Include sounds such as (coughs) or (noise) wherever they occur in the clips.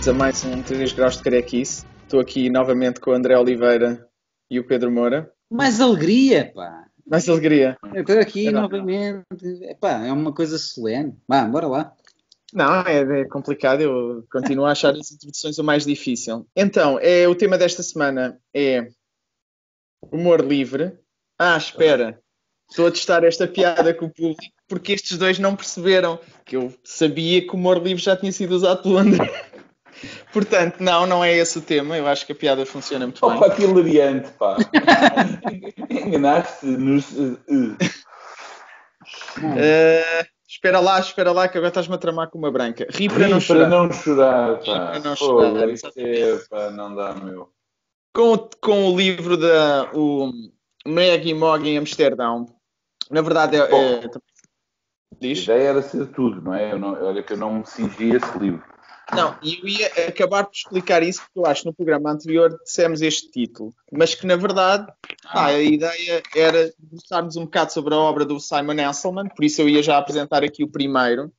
Bem-vindos a mais um 3 graus de carequice. Estou aqui novamente com o André Oliveira e o Pedro Moura. Mais alegria, pá. Mais alegria. Eu estou aqui é novamente. Epá, é uma coisa solene. Vá, bora lá. Não, é, é, complicado. Eu continuo a achar as introduções o mais difícil. Então, é, o tema desta semana é humor livre. Ah, espera. Estou a testar esta piada com o público porque estes dois não perceberam que eu sabia que o humor livre já tinha sido usado pelo André. Portanto, não, não é esse o tema. Eu acho que a piada funciona muito Opa, bem. Opa, que hilariante, pá. Enganaste-nos. Uh, uh. Uh, espera lá, espera lá, que agora estás-me a tramar com uma branca. Ri para Ri não chorar. para não chorar, pá. Ri para não Pô, chorar, isto é, pá, não dá, meu. Com, o- com o livro da o Maggie Mog em Amsterdão. Na verdade, é, é- A diz? ideia era ser tudo, não é? Eu não, olha que eu não me cingi a esse livro. Não, e eu ia acabar por explicar isso, porque eu acho que no programa anterior dissemos este título, mas que na verdade ah, a ideia era debruçarmos um bocado sobre a obra do Simon Esselman, por isso eu ia já apresentar aqui o primeiro.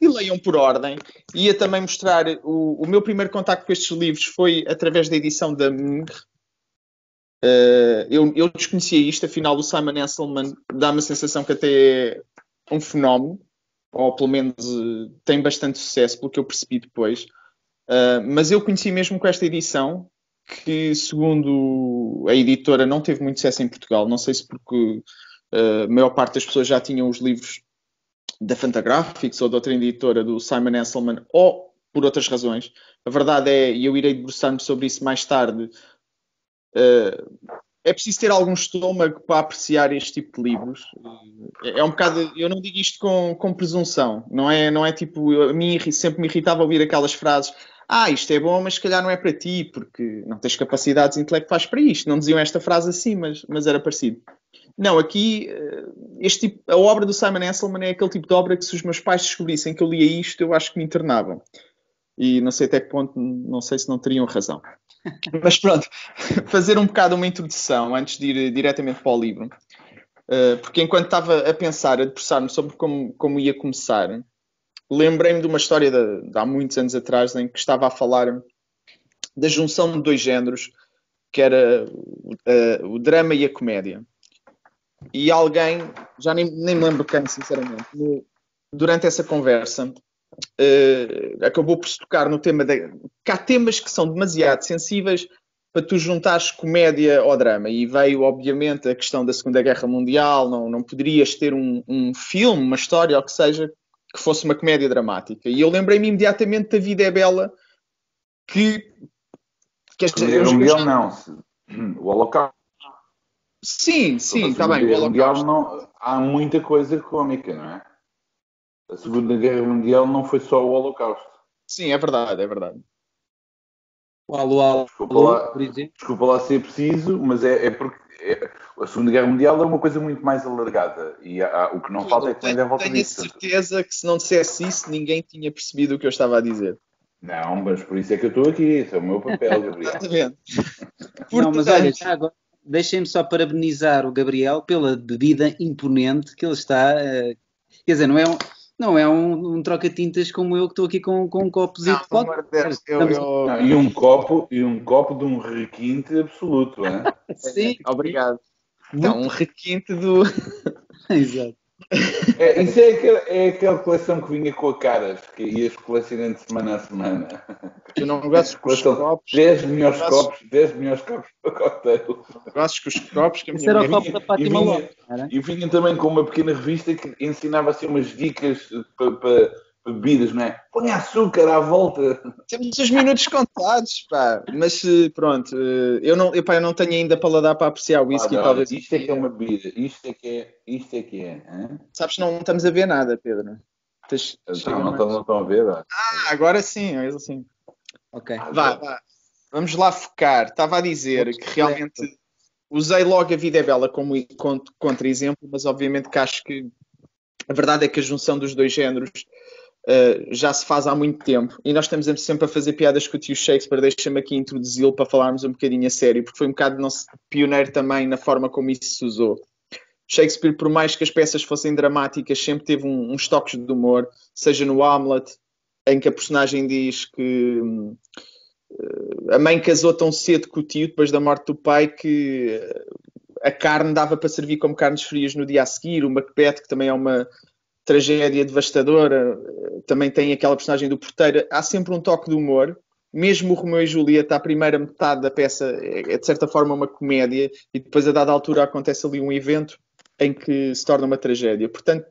E leiam por ordem. Ia também mostrar o, o meu primeiro contacto com estes livros foi através da edição da Mung. Eh, eu, eu desconhecia isto, afinal o Simon Esselman dá-me a sensação que até é um fenómeno ou pelo menos eh, tem bastante sucesso, pelo que eu percebi depois. Uh, mas eu conheci mesmo com esta edição, que segundo a editora não teve muito sucesso em Portugal. Não sei se porque uh, a maior parte das pessoas já tinham os livros da Fantagraphics ou de outra editora do Simon Esselman, ou por outras razões. A verdade é, e eu irei debruçar-me sobre isso mais tarde, uh, é preciso ter algum estômago para apreciar este tipo de livros. É, é um bocado, eu não digo isto com, com presunção, não é, não é tipo, a mim sempre me irritava ouvir aquelas frases, ah, isto é bom, mas se calhar não é para ti, porque não tens capacidades intelectuais para isto. Não diziam esta frase assim, mas, mas era parecido. Não, aqui, eh, este tipo, a obra do Simon Esselman é aquele tipo de obra que se os meus pais descobrissem que eu lia isto, eu acho que me internavam. E não sei até que ponto, não sei se não teriam razão. (laughs) Mas pronto, fazer um bocado uma introdução antes de ir diretamente para o livro. Uh, porque enquanto estava a pensar, a debruçar-me sobre como, como ia começar, lembrei-me de uma história de, de há muitos anos atrás em que estava a falar da junção de dois géneros, que era uh, o drama e a comédia. E alguém, já nem, nem me lembro quem, sinceramente, no- durante essa conversa, uh, acabou por se tocar no tema da, que há temas que são demasiado sensíveis para tu juntares comédia ao drama. E veio, obviamente, a questão da Segunda Guerra Mundial, não, não poderias ter um, um filme, uma história, ou que seja, que fosse uma comédia dramática. E eu lembrei-me imediatamente da Vida é Bela, que... que esta- eu Mundial não. O Holocausto. Sim, sim, está bem. O Mundial Holocausto. não, há muita coisa cómica, não é? A Segunda Guerra Mundial não foi só o Holocausto. Sim, é verdade, é verdade. O Alô, alô, Desculpa lá, por exemplo. desculpa lá ser preciso, mas é, é porque é- a Segunda Guerra Mundial é uma coisa muito mais alargada e há- há- o que não falta é que à volta tenho disso. certeza que se não dissesse isso, ninguém tinha percebido o que eu estava a dizer. Não, mas por isso é que eu estou aqui, esse é o meu papel, (laughs) Gabriel. Exatamente. (laughs) Não, mas olha, já agora, deixem-me só parabenizar o Gabriel pela bebida imponente que ele está. eh, quer dizer, não é um, não é um, um troca-tintas como eu que estou aqui com, com um copo de Não, pelo amor de Deus, eu- eu- Não, e um copo e um copo de um requinte absoluto, hein? (laughs) Sim, Obrigado. Então, um requinte do. (laughs) exato. É, isso é aquela, é aquela coleção que vinha com a caras, que ias colecionando de semana a semana. Tu não gostas com os Coleção copos, 10 melhores Gostas- copos, 10 melhores copos para cocktail. gostas com os copos que a minha era o copo da Fátima E? E vinha também com uma pequena revista que ensinava assim umas dicas para, para bebidas, não é? Põe açúcar à volta. Temos os minutos contados, pá. Mas eh, pronto, eh, eu não, eu, pá, eu não tenho ainda paladar para apreciar o whisky, Olha, talvez. isto é que é uma bebida, isto é que é, isto é que é. hein? Sabes, não estamos a ver nada, Pedro. Tens- Então, não, estão, não estão a ver? ó. Ah, agora sim, é assim. Ok. Vá, vá. Vamos lá focar. Estava a dizer que realmente usei logo a Vida é Bela como con- contra-exemplo, mas obviamente que acho que a verdade é que a junção dos dois géneros uh, já se faz há muito tempo e nós estamos sempre a fazer piadas com o tio Shakespeare. Deixa-me aqui introduzi-lo para falarmos um bocadinho a sério, porque foi um bocado nosso pioneiro também na forma como isso se usou. Shakespeare, por mais que as peças fossem dramáticas, sempre teve um- uns toques de humor, seja no Hamlet, em que a personagem diz que a mãe casou tão cedo com o tio, depois da morte do pai, que a carne dava para servir como carnes frias no dia a seguir. O Macbeth, que também é uma tragédia devastadora, também tem aquela personagem do porteiro. Há sempre um toque de humor. Mesmo o Romeu e Julieta, a primeira metade da peça é de certa forma uma comédia e depois a dada altura acontece ali um evento em que se torna uma tragédia. Portanto,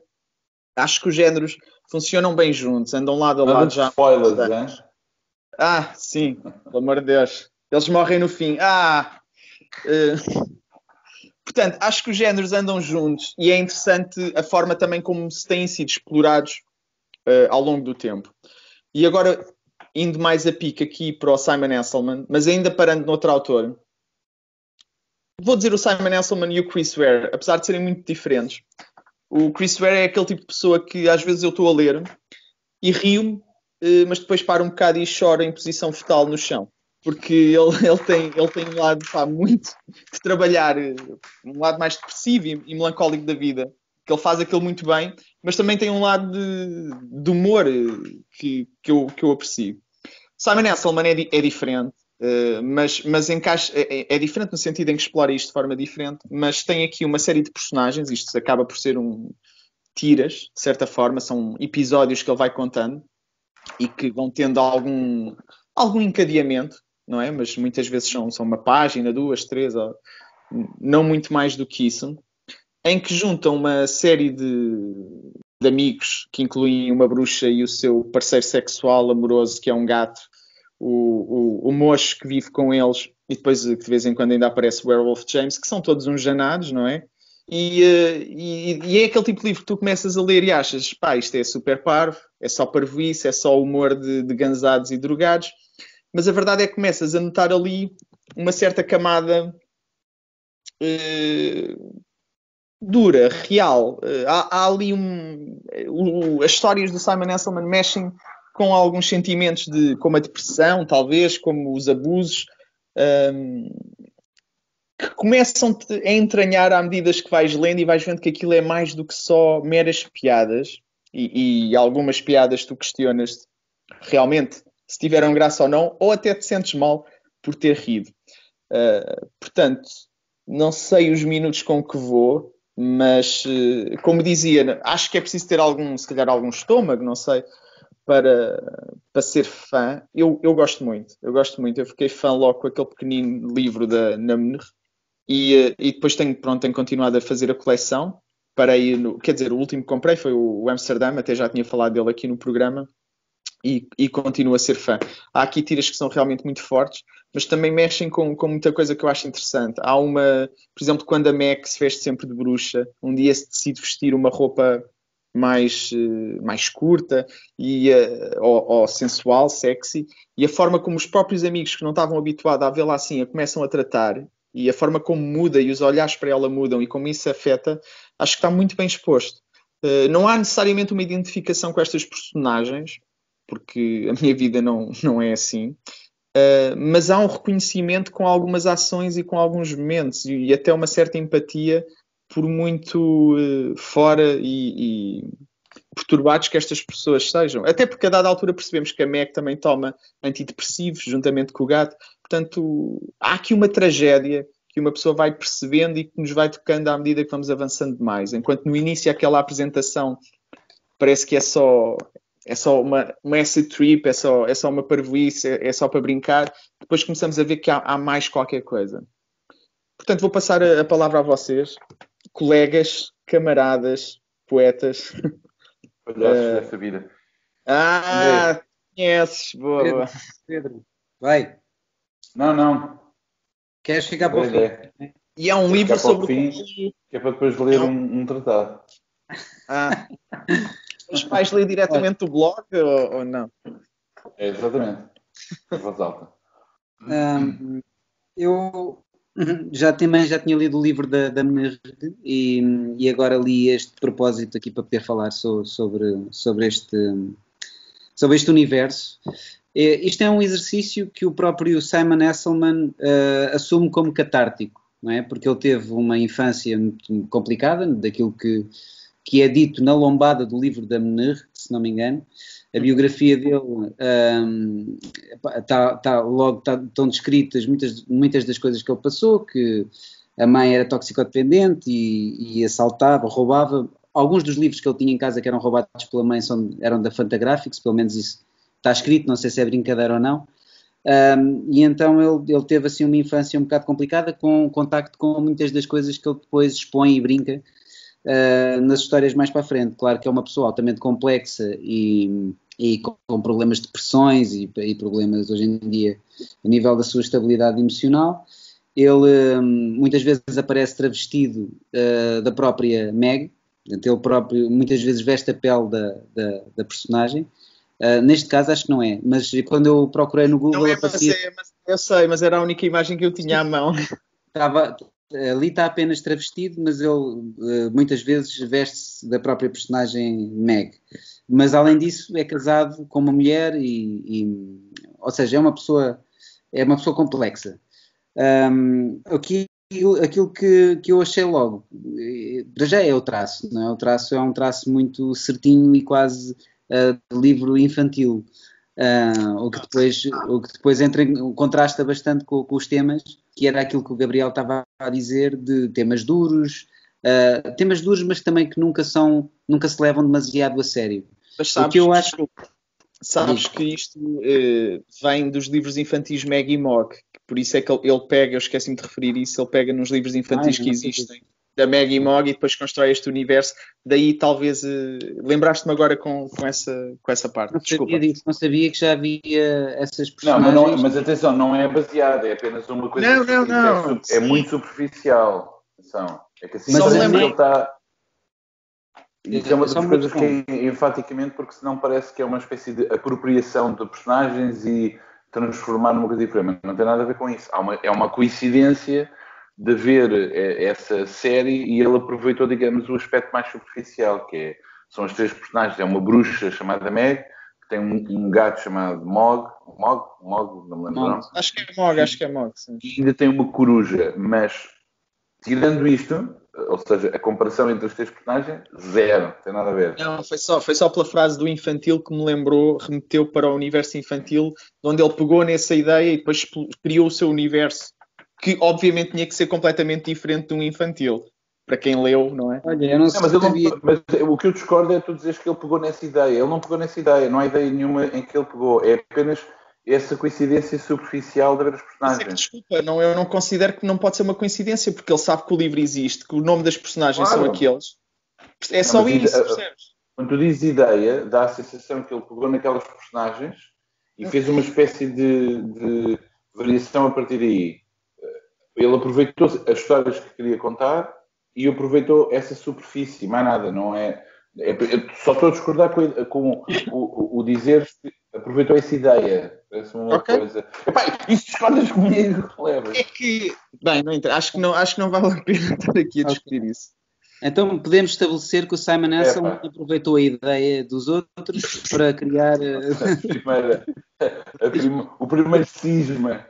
acho que os géneros funcionam bem juntos, andam lado a lado já. Spoilers, hein? Ah, sim, pelo amor de Deus. Eles morrem no fim. Ah! Uh... Portanto, acho que os géneros andam juntos e é interessante a forma também como se têm sido explorados uh, ao longo do tempo. E agora, indo mais a pique aqui para o Simon Esselman, mas ainda parando noutro autor, vou dizer o Simon Esselman e o Chris Ware, apesar de serem muito diferentes. O Chris Ware é aquele tipo de pessoa que às vezes eu estou a ler e rio-me, uh, mas depois paro um bocado e choro em posição fetal no chão porque ele, (laughs) ele, tem, ele tem um lado pá, muito de trabalhar, um lado mais depressivo e, e, melancólico da vida, que ele faz aquilo muito bem, mas também tem um lado de, de humor que, que, eu, que eu aprecio. Simon Esselman é, é diferente, uh, mas, mas encaixa, é, é, é, diferente no sentido em que explora isto de forma diferente, mas tem aqui uma série de personagens, isto acaba por ser um tiras, de certa forma, são episódios que ele vai contando e que vão tendo algum, algum encadeamento não é? Mas muitas vezes são, são uma página, duas, três, ou, não muito mais do que isso, em que juntam uma série de, de amigos que incluem uma bruxa e o seu parceiro sexual amoroso, que é um gato, o, o, o mocho que vive com eles, e depois de vez em quando ainda aparece o Werewolf James, que são todos uns janados, não é? E, eh, e, e, é aquele tipo de livro que tu começas a ler e achas, pá, isto é super parvo, é só parvoíce, é só humor de, de gansados e drogados, mas a verdade é que começas a notar ali uma certa camada uh, dura, real. Uh, há, há, ali um. As histórias do Simon Esselman mexem com alguns sentimentos de como a depressão, talvez, como os abusos, um, que começam a entranhar à medida que vais lendo e vais vendo que aquilo é mais do que só meras piadas. E, e algumas piadas tu questionas realmente se tiveram graça ou não, ou até te sentes mal por ter rido. Uh, portanto, não sei os minutos com que vou, mas uh, como dizia, acho que é preciso ter algum, se calhar algum estômago, não sei, para, para ser fã. Eu, eu gosto muito, eu gosto muito. Eu fiquei fã logo com aquele pequenino livro da Namner e, uh, e depois tenho, pronto, tenho continuado a fazer a coleção. Parei no, quer dizer, o último que comprei foi o, Amsterdam, até já tinha falado dele aqui no programa e, e continuo a ser fã. Há aqui tiras que são realmente muito fortes, mas também mexem com, com muita coisa que eu acho interessante. Há uma, por exemplo, quando a Mac se veste sempre de bruxa, um dia se decide vestir uma roupa mais, uh, mais curta e, uh, ou, ou, sensual, sexy, e a forma como os próprios amigos que não estavam habituados a vê-la assim a começam a tratar e a forma como muda e os olhares para ela mudam e como isso afeta, acho que está muito bem exposto. Uh, não há necessariamente uma identificação com estas personagens, porque a minha vida não, não é assim. Uh, mas há um reconhecimento com algumas ações e com alguns momentos e, e até uma certa empatia por muito uh, fora e, e, perturbados que estas pessoas sejam. Até porque a dada altura percebemos que a Meg também toma antidepressivos juntamente com o gato. Portanto, há aqui uma tragédia que uma pessoa vai percebendo e que nos vai tocando à medida que vamos avançando mais. Enquanto no início aquela apresentação parece que é só é só uma, uma acid trip, é só, é só uma parvoíce, é, é só para brincar. Depois começamos a ver que há, há mais qualquer coisa. Portanto, vou passar a, a, palavra a vocês, colegas, camaradas, poetas. Palhaços uh, vida. Ah, conheces, boa. Pedro, Pedro, vai. Não, não. Queres ficar para o fim? E há um livro sobre o fim, que é para depois ler um, um tratado. Ah. (laughs) Os pais lêem diretamente do blog ou, ou não? É, exatamente. Voz alta. Um, eu já também já tinha lido o livro da, da e, e agora li este propósito aqui para poder falar so, sobre, sobre, este, sobre este universo. É, isto é um exercício que o próprio Simon Esselman uh, assume como catártico, não é? Porque ele teve uma infância muito complicada, daquilo que que é dito na lombada do livro da Mener, se não me engano, a biografia dele um, tá, tá, logo tá, estão descritas muitas, muitas das coisas que ele passou, que a mãe era toxicodependente e, e assaltava, roubava. Alguns dos livros que ele tinha em casa que eram roubados pela mãe são, eram da Fantagraphics, pelo menos isso está escrito, não sei se é brincadeira ou não. Um, e então ele, ele, teve assim uma infância um bocado complicada com contacto com muitas das coisas que ele depois expõe e brinca uh, nas histórias mais para a frente. Claro que é uma pessoa altamente complexa e, e com, com, problemas de depressões e, e, problemas hoje em dia a nível da sua estabilidade emocional. Ele um, muitas vezes aparece travestido uh, da própria Meg, ele próprio muitas vezes veste a pele da, da, da personagem. Uh, neste caso acho que não é, mas quando eu procurei no Google. Não é, aparecia... é, eu sei, mas era a única imagem que eu tinha à mão. Estava, ali está apenas travestido, mas ele uh, muitas vezes veste-se da própria personagem Meg. Mas além disso é casado com uma mulher e, e ou seja, é uma pessoa é uma pessoa complexa. Um, aqui aquilo que, que eu achei logo, eh, já é o traço, não é? O traço é um traço muito certinho e quase uh, livro infantil. Uh, o, que depois, o que depois entra em, contrasta bastante com, com, os temas, que era aquilo que o Gabriel estava a dizer, de temas duros, uh, temas duros, mas também que nunca são, nunca se levam demasiado a sério. Mas sabes, o que eu acho sabes que isto eh, vem dos livros infantis Meg e Mog, por isso é que ele, ele pega, eu esqueci-me de referir isso, ele pega nos livros infantis Ai, que existem da Maggie Mog e depois constrói este universo. Daí talvez uh, lembraste-me agora com, com, essa, com essa parte. Não Desculpa. sabia disso, não sabia que já havia essas personagens. Não, mas, não, mas atenção, não é baseado, é apenas uma coisa não, não, não. É, é, muito superficial. Atenção. É que assim mas ele está. Isso é uma das coisas que é enfaticamente, porque senão parece que é uma espécie de apropriação de personagens e transformar numa coisa diferente. Mas não tem nada a ver com isso. Uma, é uma coincidência de ver eh, essa série e ele aproveitou, digamos, o aspecto mais superficial, que é, são as três personagens. É uma bruxa chamada Meg, que tem um, um gato chamado Mog, Mog, Mog, não me lembro. Não. Acho que é Mog, acho que é Mog, sim. E ainda tem uma coruja, mas tirando isto, ou seja, a comparação entre os três personagens, zero, não tem nada a ver. Não, foi só, foi só pela frase do infantil que me lembrou, remeteu para o universo infantil, onde ele pegou nessa ideia e depois criou o seu universo que obviamente tinha que ser completamente diferente de um infantil. Para quem leu, não é? Olha, eu não, sei mas, não, mas o que eu discordo é tu dizeres que ele pegou nessa ideia. Ele não pegou nessa ideia, não há ideia nenhuma em que ele pegou. É apenas essa coincidência superficial de ver os personagens. É que, desculpa, não, eu não considero que não pode ser uma coincidência, porque ele sabe que o livro existe, que o nome das personagens claro. são aqueles. É só não, isso, percebes? Quando tu dizes ideia, dá a sensação que ele pegou naquelas personagens e fez uma espécie de, de variação a partir daí ele aproveitou as histórias que queria contar e aproveitou essa superfície, mais nada, não é? é só estou a discordar com, com o, o, dizer que aproveitou essa ideia. Parece uma okay. coisa. Epá, isso discordas comigo, leva. É que, bem, não acho, que não, acho que não vale a pena (laughs) estar aqui a discutir okay. isso. Então podemos estabelecer que o Simon Ansel é, aproveitou a ideia dos outros para criar. (laughs) A primeira, a prim, o primeiro cisma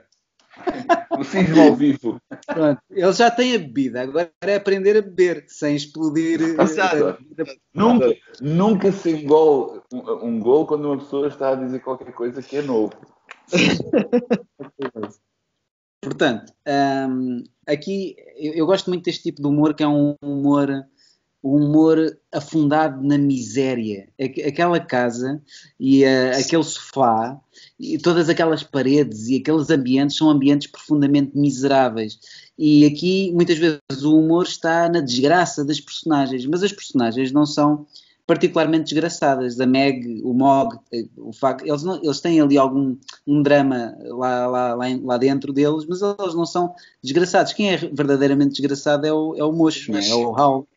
o cisma ao vivo. Pronto, ele já tem a bebida, agora é aprender a beber sem explodir. Exato. Nunca, nunca se engole um, um gol quando uma pessoa está a dizer qualquer coisa que é novo. Portanto, um, aqui eu, eu, gosto muito deste tipo de humor que é um humor o humor afundado na miséria. Aquela casa e uh, aquele sofá e todas aquelas paredes e aqueles ambientes são ambientes profundamente miseráveis. E aqui muitas vezes o humor está na desgraça das personagens, mas as personagens não são particularmente desgraçadas. A Meg, o Mog, eh, o facto, eles, não, eles têm ali algum um drama lá, lá, lá, lá, dentro deles, mas eles não são desgraçados. Quem é verdadeiramente desgraçado é o, é o mocho, é? é o Hal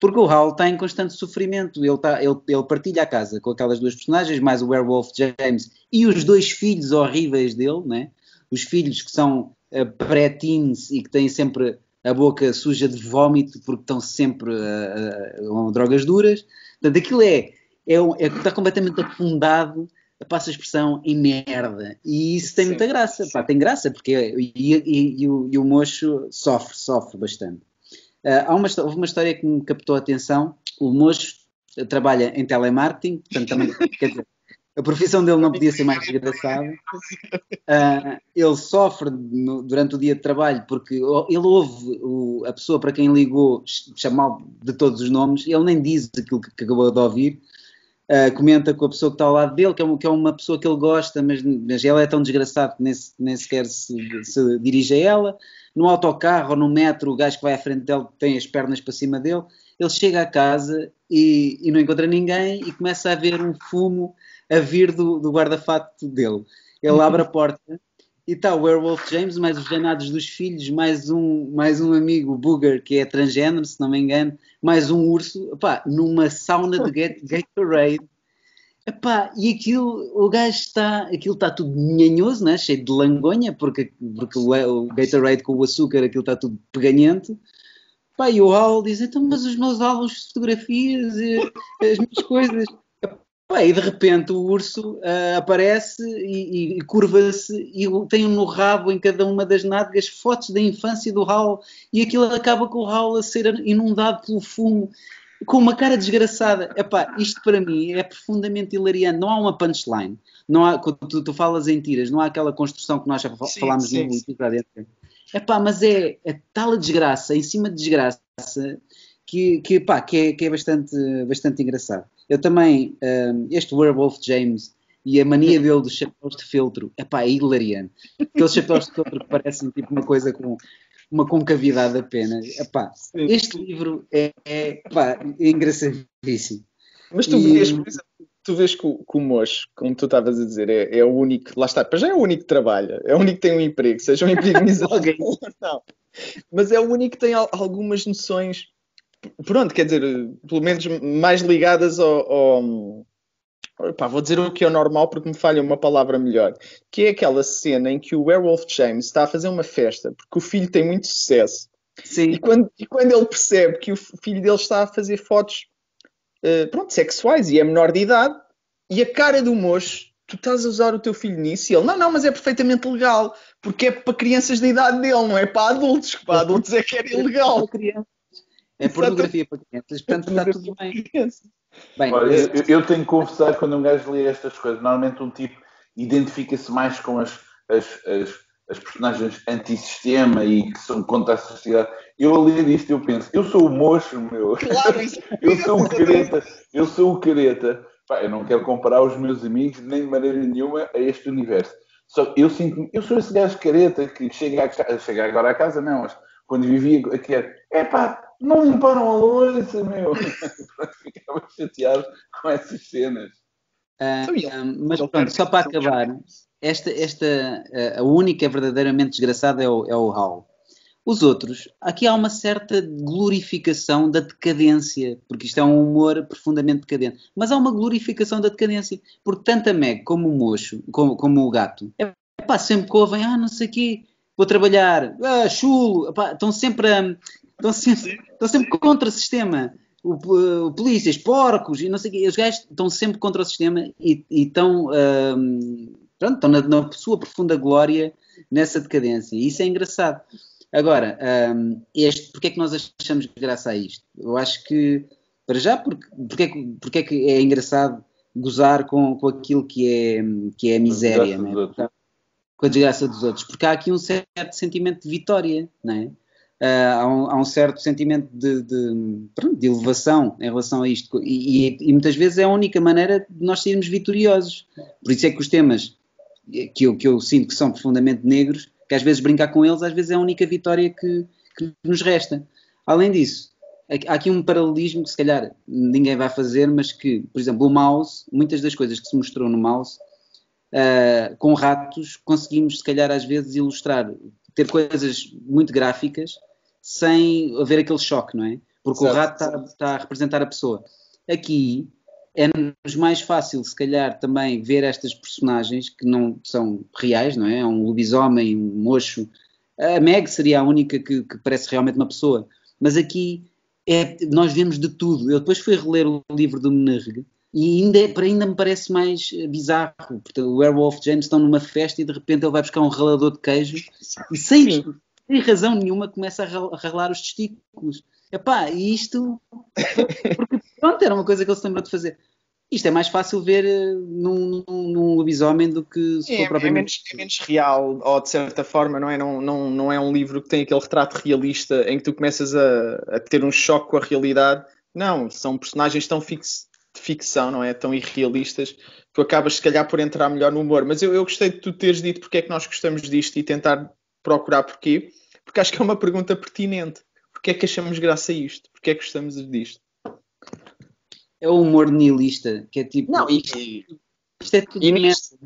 porque o Hal está em constante sofrimento. Ele, está, ele, ele, partilha a casa com aquelas duas personagens, mais o Werewolf James e os dois filhos horríveis dele, né? os filhos que são uh, pré-teens e que têm sempre a boca suja de vómito porque estão sempre uh, uh, drogas duras. Portanto, aquilo é, é, é, está completamente afundado, passa a expressão, em merda. E isso tem sim, muita graça. Pá, tem graça, porque e, e, e, o, e o mocho sofre, sofre bastante. Uh, há uma, houve uma história que me captou a atenção. O moço trabalha em telemarketing, portanto também, (laughs) quer dizer, A profissão dele não podia ser mais desgraçada. Uh, ele sofre no, durante o dia de trabalho porque ele ouve o, a pessoa para quem ligou chamar de todos os nomes, ele nem diz aquilo que, que acabou de ouvir. Uh, comenta com a pessoa que está ao lado dele, que é, uma, que é uma pessoa que ele gosta, mas, mas ela é tão desgraçada que nem, nem sequer se, se, dirige a ela. No autocarro ou no metro, o gajo que vai à frente dele tem as pernas para cima dele. Ele chega a casa e, e não encontra ninguém e começa a ver um fumo a vir do, do guarda-fato dele. Ele abre a porta e está o Werewolf James, mais os danados dos filhos, mais um, mais um amigo, Booger, que é transgênero, se não me engano, mais um urso, numa sauna de Gatorade. Epá, e aquilo, o gajo está, aquilo está tudo nhanhoso, né? cheio de langonha, porque, porque o, Gatorade com o açúcar, aquilo está tudo peganhento. Epá, e o Hal diz, então, mas os meus álbuns de fotografias, as minhas coisas. Pá, e de repente o urso uh, aparece e, e, curva-se e tem no rabo, em cada uma das nádegas, fotos da infância do Raul e aquilo acaba com o Raul a ser inundado pelo fumo com uma cara desgraçada. Epá, isto para mim é profundamente hilariante. Não há uma punchline. Não há, quando tu, tu falas em tiras, não há aquela construção que nós já sim, falámos sim, no sim. para dentro. Epá, mas é, é tal a desgraça, em cima de desgraça, que, que, pá, que, é, que é bastante, bastante engraçado. Eu também, um, este Werewolf James e a mania (laughs) dele dos chapéus de filtro, é pá, é hilariante. Aqueles chapéus de filtro que parecem tipo uma coisa com uma concavidade apenas. Epá, este livro é, é, pá, é engraçadíssimo. Mas tu e... vês, por exemplo, tu vês que o, que o Mocho, como tu estavas a dizer, é, é, o único, lá está, já é o único que trabalha, é o único que tem um emprego, seja um emprego (laughs) miserável ou não. Mas é o único que tem algumas noções pronto, quer dizer, pelo menos mais ligadas ao, ao Pá, vou dizer o que é normal porque me falha uma palavra melhor, que é aquela cena em que o Werewolf James está a fazer uma festa porque o filho tem muito sucesso. Sim. E quando, e quando ele percebe que o filho dele está a fazer fotos uh, pronto, sexuais e é menor de idade, e a cara do moço, tu estás a usar o teu filho nisso? E ele, não, não, mas é perfeitamente legal, porque é para crianças da idade dele, não é para adultos, que para adultos é que era ilegal. É pornografia para crianças, portanto está tudo bem. Bem Olha, eu, eu, tenho que confessar quando um gajo lê estas coisas, normalmente um tipo identifica-se mais com as, as, as, as personagens antissistema e que são contra a sociedade. Eu a ler isto eu penso, eu sou o mocho, meu. Claro, (laughs) eu sou o careta, eu sou o careta. Pá, eu não quero comparar os meus amigos nem de maneira nenhuma a este universo. Só eu sinto eu sou esse gajo careta que chega, a, chega agora à casa, não, mas quando vivia aqui, é pá, não limparam a louça, meu. (laughs) Ficava chateado com essas cenas. Uh, mas pronto, só para acabar, esta, esta, a única verdadeiramente desgraçada é o, é o Hal. Os outros, aqui há uma certa glorificação da decadência, porque isto é um humor profundamente decadente. Mas há uma glorificação da decadência, porque tanto a Meg como o mocho, como, como o gato, é pá, sempre que ouvem, ah, não sei o quê, vou trabalhar, ah, chulo, epá, estão sempre a, Estão sempre, estão sempre contra o sistema. O, o, polícias, porcos e não sei o quê. Os gajos estão sempre contra o sistema e, e estão, um, pronto, estão na, na, sua profunda glória nessa decadência. E isso é engraçado. Agora, um, este, porque é que nós achamos graça a isto? Eu acho que, para já, porque, porque, é, que, porque é que é engraçado gozar com, com aquilo que é, que é a miséria, né? com a desgraça dos outros, porque há aqui um certo sentimento de vitória, não é? Uh, há, um, há, um, certo sentimento de, de, de, elevação em relação a isto. E, e, e, muitas vezes é a única maneira de nós sermos vitoriosos. Por isso é que os temas que eu, que eu sinto que são profundamente negros, que às vezes brincar com eles, às vezes é a única vitória que, que nos resta. Além disso, há aqui um paralelismo que se calhar ninguém vai fazer, mas que, por exemplo, o mouse, muitas das coisas que se mostrou no mouse, uh, com ratos, conseguimos se calhar às vezes ilustrar, ter coisas muito gráficas sem haver aquele choque, não é? Porque certo, o rato está, está a representar a pessoa. Aqui é-nos mais fácil, se calhar, também ver estas personagens que não são reais, não é? É um lobisomem, um mocho. A Meg seria a única que, que parece realmente uma pessoa. Mas aqui é, nós vemos de tudo. Eu depois fui reler o livro do Menerg e ainda, para ainda me parece mais bizarro. Portanto, o Werewolf James estão numa festa e de repente ele vai buscar um ralador de queijo e sem, sem razão nenhuma, começa a ralar os testículos. Epá, e isto. (laughs) Porque pronto, era uma coisa que ele se lembrou de fazer. isto é mais fácil ver eh, num, num, num lobisomem do que se é, for propriamente... É menos, é menos, real, ou de certa forma, não é? Não, não, não é um livro que tem aquele retrato realista em que tu começas a, a ter um choque com a realidade. Não, são personagens tão fix, de ficção, não é? Tão irrealistas, que tu acabas se calhar por entrar melhor no humor. Mas eu, eu gostei de tu teres dito porque é que nós gostamos disto e tentar procurar porquê, porque acho que é uma pergunta pertinente. Porquê é que achamos graça a isto? Porquê é que gostamos disto? é o humor nihilista, que é tipo. Não, e, isto é tudo e neste,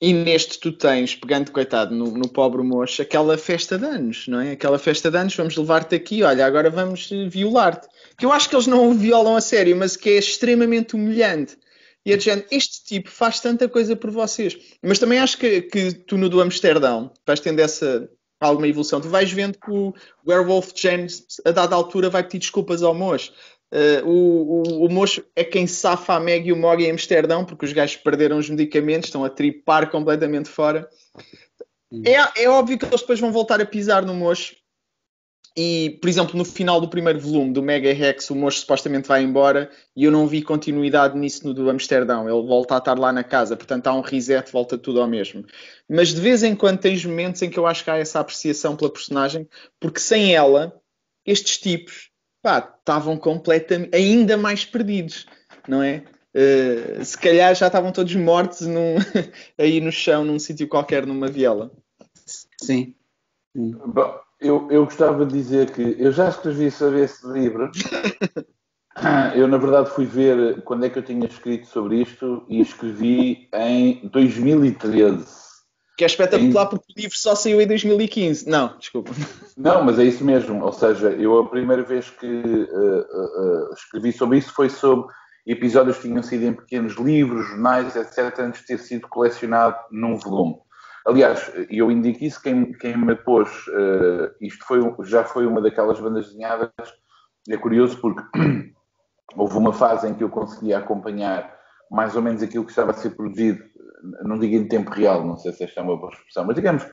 e neste tu tens, pegando, coitado, no, no, pobre moço, aquela festa de anos, não é? Aquela festa de anos, vamos levar-te aqui, olha, agora vamos violar-te. Que eu acho que eles não o violam a sério, mas que é extremamente humilhante. E a gente, este tipo faz tanta coisa por vocês. Mas também acho que, que tu no do Amsterdão vais tendo essa alguma evolução. Tu vais vendo que o Werewolf James, a dada altura, vai pedir desculpas ao moço. Uh, o, o, o moço é quem safa a Meg e o Mog em Amsterdão, porque os gajos perderam os medicamentos, estão a tripar completamente fora. É, é óbvio que eles depois vão voltar a pisar no moço. E, por exemplo, no final do primeiro volume do Mega Rex, o moço supostamente vai embora e eu não vi continuidade nisso no do Amsterdão. Ele volta a estar lá na casa, portanto há um reset, volta tudo ao mesmo. Mas de vez em quando tens momentos em que eu acho que há essa apreciação pela personagem, porque sem ela, estes tipos estavam completamente, ainda mais perdidos, não é? Uh, se calhar já estavam todos mortos num, (laughs) aí no chão, num sítio qualquer, numa viela. Sim. Sim. Bom, eu, eu gostava de dizer que eu já escrevi sobre esse livro. (laughs) Eu, na verdade, fui ver quando é que eu tinha escrito sobre isto e escrevi em 2013. Que é espetacular porque o livro só saiu em 2015. Não, desculpa. (laughs) Não, mas é isso mesmo. Ou seja, eu a primeira vez que uh, uh, escrevi sobre isso foi sobre episódios que tinham sido em pequenos livros, jornais, etc., antes de ter sido colecionado num volume. Aliás, eu indico isso, quem, quem me pôs, uh, isto foi, já foi uma daquelas bandas desenhadas, é curioso porque (clears throat) houve uma fase em que eu conseguia acompanhar mais ou menos aquilo que estava a ser produzido não digo em tempo real, não sei se esta é uma boa expressão, mas digamos,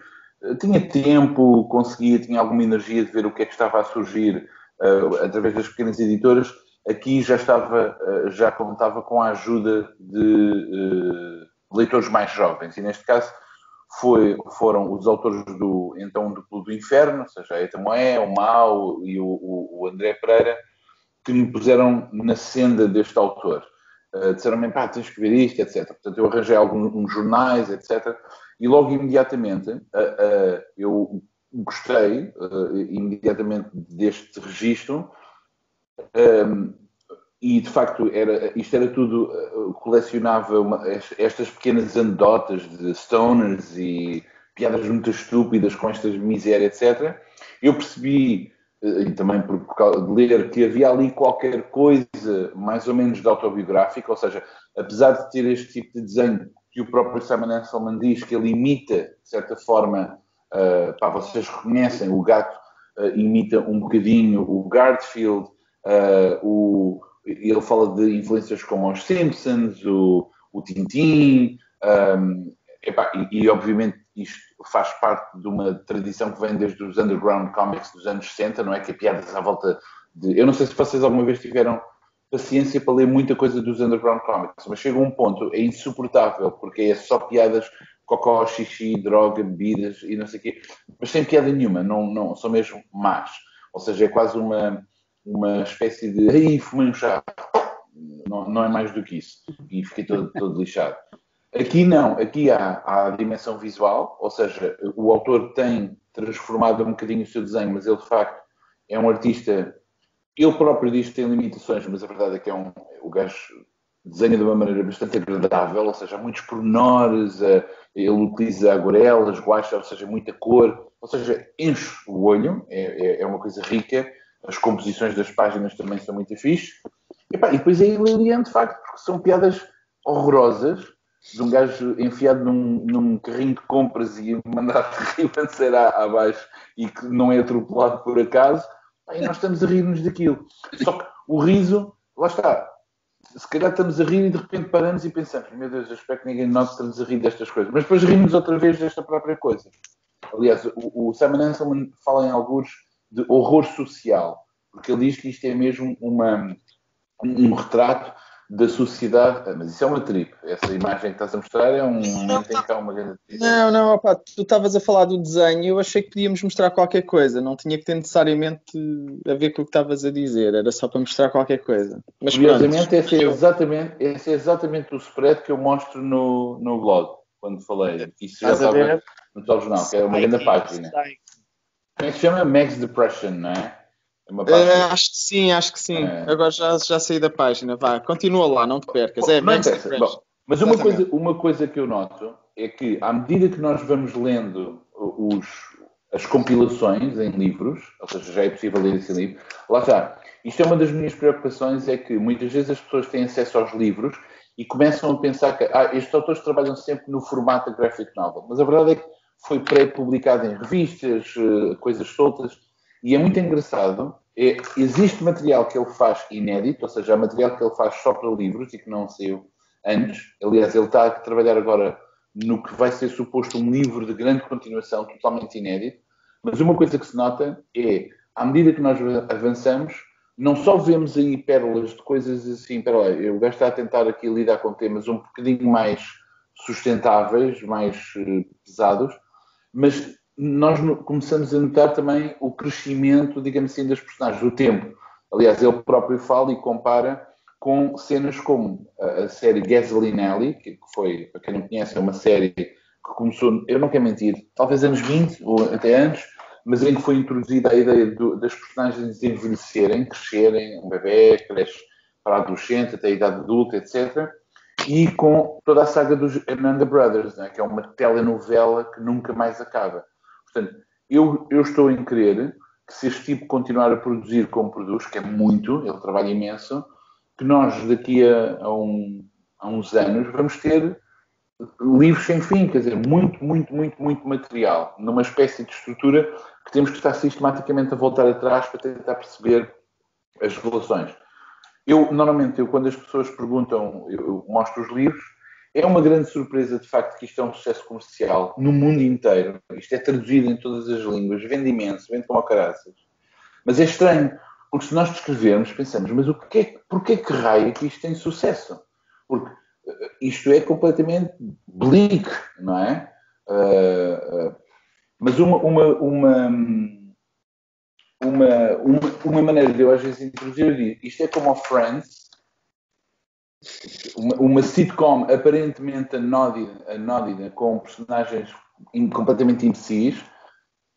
tinha tempo, conseguia, tinha alguma energia de ver o que é que estava a surgir uh, através das pequenas editoras. Aqui já estava, uh, já contava com a ajuda de uh, leitores mais jovens, e neste caso foi, foram os autores do, então, do Clube do Inferno, ou seja, a Eta Moé, o Mau e o, o, o André Pereira, que me puseram na senda deste autor. Uh, disseram-me, pá, tens que ver isto, etc. Portanto, eu arranjei alguns jornais, etc. E logo imediatamente uh, uh, eu gostei imediatamente deste registro um, e de facto era, isto era tudo, colecionava uma, estas pequenas anedotas de stoners e piadas muito estúpidas com estas miséria, etc. Eu percebi e também por, por ler que havia ali qualquer coisa mais ou menos de autobiográfica, ou seja, apesar de ter este tipo de desenho que o próprio Simon Anselman diz que ele imita, de certa forma, uh, pá, vocês reconhecem, o gato uh, imita um bocadinho o Garfield, uh, o, ele fala de influências como os Simpsons, o, o Tintin, um, epá, e, e obviamente isto faz parte de uma tradição que vem desde os underground comics dos anos 60, não é? Que é piadas à volta de. Eu não sei se vocês alguma vez tiveram paciência para ler muita coisa dos underground comics, mas chega um ponto, é insuportável, porque é só piadas cocó, xixi, droga, bebidas e não sei o quê, mas sem piada nenhuma, não, não, são mesmo más. Ou seja, é quase uma, uma espécie de. Ai, fumei um chá. Não, não é mais do que isso. E fiquei todo, todo lixado. Aqui não, aqui há, há, a dimensão visual, ou seja, o autor tem transformado um bocadinho o seu desenho, mas ele de facto é um artista, ele próprio diz que tem limitações, mas a verdade é que é um, o gajo desenha de uma maneira bastante agradável, ou seja, há muitos pormenores, eh, ele utiliza aguarelas, guacha, ou seja, muita cor, ou seja, enche o olho, é, é, é uma coisa rica, as composições das páginas também são muito fixe, e, pá, e depois é hilariante, de facto, porque são piadas horrorosas, de um gajo enfiado num, num carrinho de compras e mandado (laughs) ribanceira abaixo e que não é atropelado por acaso, aí nós estamos a rir-nos daquilo. Só que o riso, lá está. Se calhar estamos a rir e de repente paramos e pensamos, meu Deus, eu espero que ninguém note que estamos a rir destas coisas. Mas depois rimos outra vez desta própria coisa. Aliás, o, o Simon Anselman fala em alguns de horror social, porque ele diz que isto é mesmo uma, um retrato da sociedade. Ah, mas isso é uma trip. Essa imagem que estás a mostrar é um momento em que há uma grande. Não, não, opa, tu estavas a falar do desenho e eu achei que podíamos mostrar qualquer coisa. Não tinha que ter necessariamente a ver com o que estavas a dizer. Era só para mostrar qualquer coisa. Mas Curiosamente, esse é, exatamente, esse é exatamente o spread que eu mostro no, no blog, quando falei. Isso já estava no tal jornal, que é uma grande página. Como é que se chama? Max Depression, não é? É, acho que sim, acho que sim. É. Agora já, já saí da página. Vá, continua lá, não te percas. É, Bom, Bom, mas uma coisa, uma coisa que eu noto é que, à medida que nós vamos lendo os, as compilações em livros, ou seja, já é possível ler esse livro, lá está. Isto é uma das minhas preocupações, é que muitas vezes as pessoas têm acesso aos livros e começam a pensar que ah, estes autores trabalham sempre no formato da graphic novel. Mas a verdade é que foi pré-publicado em revistas, eh, coisas soltas, e é muito engraçado, é, existe material que ele faz inédito, ou seja, material que ele faz só para livros e que não saiu antes. Aliás, ele está a trabalhar agora no que vai ser suposto um livro de grande continuação, totalmente inédito. Mas uma coisa que se nota é, à medida que nós avançamos, não só vemos aí pérolas de coisas assim, lá, eu gasto a tentar aqui lidar com temas um bocadinho mais sustentáveis, mais uh, pesados, mas nós começamos a notar também o crescimento, digamos assim, das personagens, o tempo. Aliás, ele próprio fala e compara com cenas como a, série Gasoline Alley, que foi, para quem não conhece, é uma série que começou, eu não quero mentir, talvez anos 20 ou até antes, mas em que foi introduzida a ideia do, das personagens envelhecerem, crescerem, um bebê cresce para adolescente, até a idade adulta, etc. E com toda a saga dos Hernanda Brothers, né, que é uma telenovela que nunca mais acaba. Portanto, eu, eu estou em crer que se este tipo continuar a produzir como produz, que é muito, ele trabalha imenso, que nós daqui a, a, um, a uns anos vamos ter livros sem fim, quer dizer, muito, muito, muito, muito material, numa espécie de estrutura que temos que estar sistematicamente a voltar atrás para tentar perceber as relações. Eu, normalmente, eu, quando as pessoas perguntam, eu, eu mostro os livros, é uma grande surpresa, de facto, que isto é um sucesso comercial no mundo inteiro. Isto é traduzido em todas as línguas, vende imenso, vende como a caraças. Mas é estranho, porque se nós descrevermos, pensamos, mas o que é, porquê que raio que isto tem sucesso? Porque eh, isto é completamente bleak, não é? Uh, uh, mas uma, uma, uma, uma, uma, maneira de eu às vezes introduzir isto é como o Friends, uma, uma sitcom aparentemente anódida, anódida com personagens in, completamente imbecis,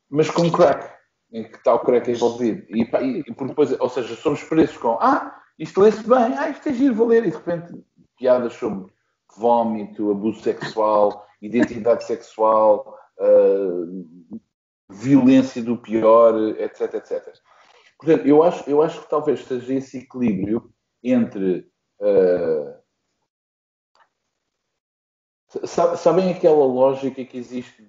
mas com crack, em que o crack envolvido. E, e, e depois, ou seja, somos presos com ah, isto lê-se bem, ah, isto é giro valer, e de repente piadas sobre vômito, abuso sexual, identidade sexual, uh, violência do pior, etc, etc. Portanto, eu acho, eu acho que talvez seja esse equilíbrio entre Uh, sabem aquela lógica que existe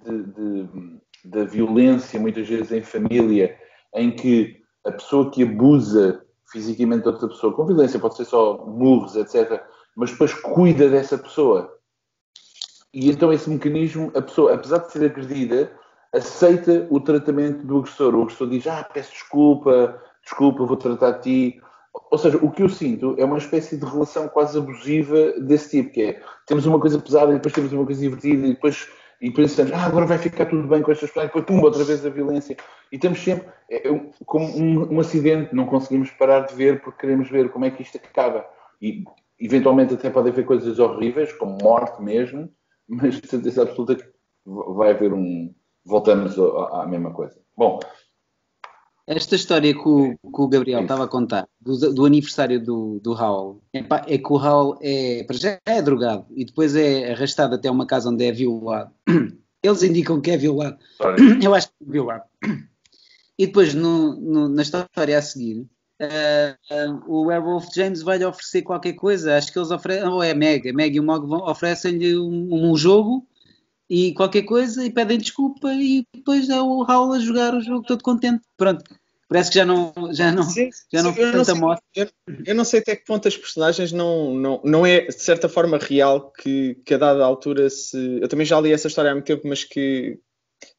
da violência, muitas vezes em família, em que a pessoa que abusa fisicamente outra pessoa, com violência, pode ser só murros, etc., mas depois cuida dessa pessoa. E então esse mecanismo, a pessoa, apesar de ser agredida, aceita o tratamento do agressor. O agressor diz, ah, peço desculpa, desculpa, vou tratar de ti. Ou seja, o que eu sinto é uma espécie de relação quase abusiva desse tipo, que é temos uma coisa pesada e depois temos uma coisa divertida e depois e pensamos, ah, agora vai ficar tudo bem com estas pessoas, depois pumba, outra vez a violência. E estamos sempre é, é, como um, um, acidente, não conseguimos parar de ver porque queremos ver como é que isto acaba. E eventualmente até pode haver coisas horríveis, como morte mesmo, mas de certeza absoluta que vai haver um. Voltamos à, mesma coisa. Bom, esta história que o, que o Gabriel estava a contar, do, do aniversário do, do Raul, é que o Raul é, já é drogado e depois é arrastado até uma casa onde é violado. (clears throat) Eles indicam que é violado. (clears throat) Eu acho que é violado. (clears throat) E depois, no, no, na história a seguir, uh, uh, o Werewolf James vai-lhe oferecer qualquer coisa. Acho que eles oferecem, ou é a Meg, a Meg e o Mog oferecem-lhe um, um jogo e qualquer coisa e pedem desculpa e depois é o Raul a jogar o jogo todo contente. Pronto, parece que já não, já não, sim, já não sim, tanta moto. Eu, eu, não sei até que ponto as personagens não, não, não é de certa forma real que, que a dada altura se. Eu também já li essa história há muito tempo, mas que,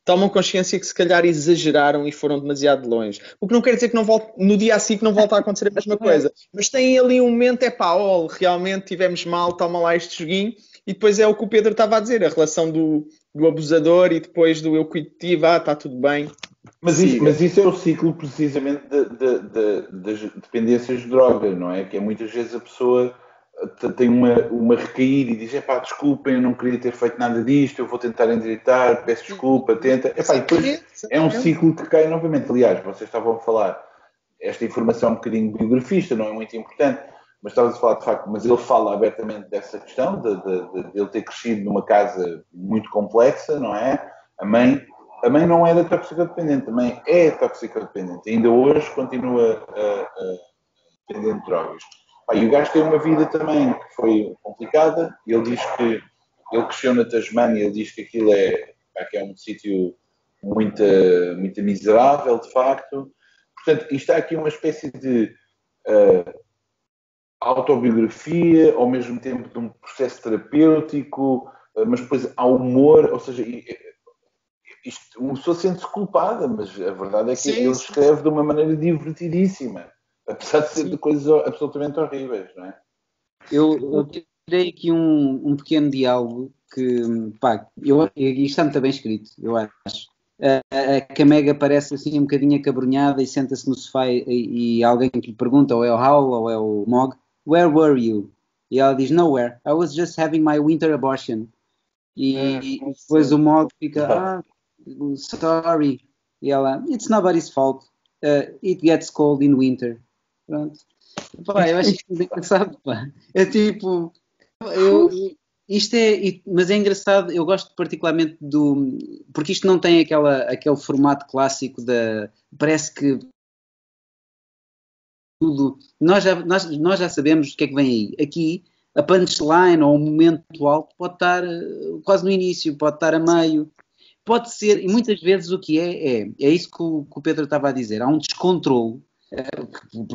tomam consciência que se calhar exageraram e foram demasiado longe. O que não quer dizer que não volte, no dia a seguir não volta a acontecer a mesma coisa. Mas tem ali um momento, é pá, oh, realmente tivemos mal, toma lá este joguinho. E depois é o que o Pedro estava a dizer, a relação do, do abusador e depois do eu cuido de ti, vá, está tudo bem. Mas isso, mas isso, é o ciclo precisamente de, de, de, das dependências de droga, não é? Que é muitas vezes a pessoa tem uma, uma recaída e diz: pá, desculpem, eu não queria ter feito nada disto, eu vou tentar endireitar, peço desculpa, tenta. Epá, e depois é um ciclo que cai novamente. Aliás, vocês estavam a falar, esta informação é um bocadinho biografista, não é muito importante, mas estavas a falar de facto, mas ele fala abertamente dessa questão, de, de, de ele ter crescido numa casa muito complexa, não é? A mãe, a mãe não era toxicodependente, a mãe é toxicodependente, ainda hoje continua dependente de drogas. Ah, e o gajo tem uma vida também que foi complicada. Ele diz que ele cresceu na Tasmânia, ele diz que aquilo é, que é um sítio muito, muito miserável, de facto. Portanto, isto há aqui uma espécie de uh, autobiografia, ao mesmo tempo de um processo terapêutico, uh, mas depois há humor, ou seja, isto, uma pessoa sente-se culpada, mas a verdade é que sim, ele escreve de uma maneira divertidíssima. Apesar de ser de coisas absolutamente horríveis, não é? Eu, eu tirei aqui um, um pequeno diálogo que, pá, eu, isto está muito bem escrito, eu acho. A, a Camega parece assim um bocadinho acabrunhada e senta-se no sofá e, e, alguém que lhe pergunta, ou é o Hal ou é o Mog, Where were you? E ela diz, Nowhere, I was just having my winter abortion. E, é, e depois o Mog fica, ah, sorry. E ela, it's nobody's fault. Uh, it gets cold in winter. Pronto. Pá, eu acho que é engraçado, pá. É tipo, eu, isto é, mas é engraçado, eu gosto particularmente do, porque isto não tem aquela, aquele formato clássico da, parece que tudo, nós já, nós, nós já sabemos o que é que vem aí. Aqui, a punchline ou o momento alto pode estar eh, quase no início, pode estar a meio, pode ser, e muitas vezes o que é, é, é isso que o, que o Pedro estava a dizer, há um descontrole